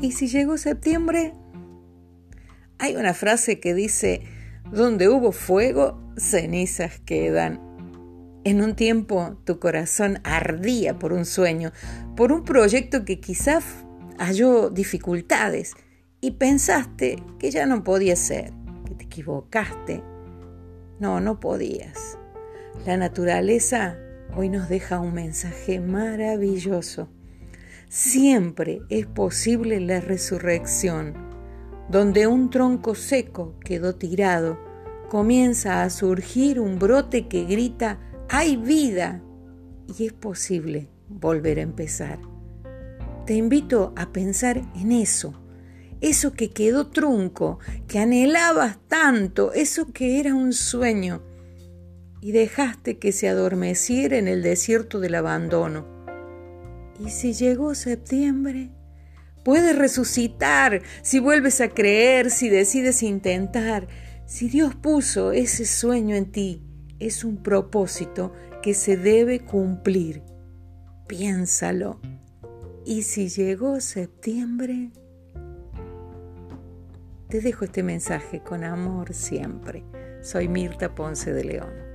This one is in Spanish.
¿Y si llegó septiembre? Hay una frase que dice, donde hubo fuego, cenizas quedan. En un tiempo tu corazón ardía por un sueño, por un proyecto que quizás halló dificultades y pensaste que ya no podía ser, que te equivocaste. No, no podías. La naturaleza hoy nos deja un mensaje maravilloso. Siempre es posible la resurrección. Donde un tronco seco quedó tirado, comienza a surgir un brote que grita, hay vida. Y es posible volver a empezar. Te invito a pensar en eso, eso que quedó trunco, que anhelabas tanto, eso que era un sueño y dejaste que se adormeciera en el desierto del abandono. ¿Y si llegó septiembre? Puedes resucitar si vuelves a creer, si decides intentar. Si Dios puso ese sueño en ti, es un propósito que se debe cumplir. Piénsalo. ¿Y si llegó septiembre? Te dejo este mensaje con amor siempre. Soy Mirta Ponce de León.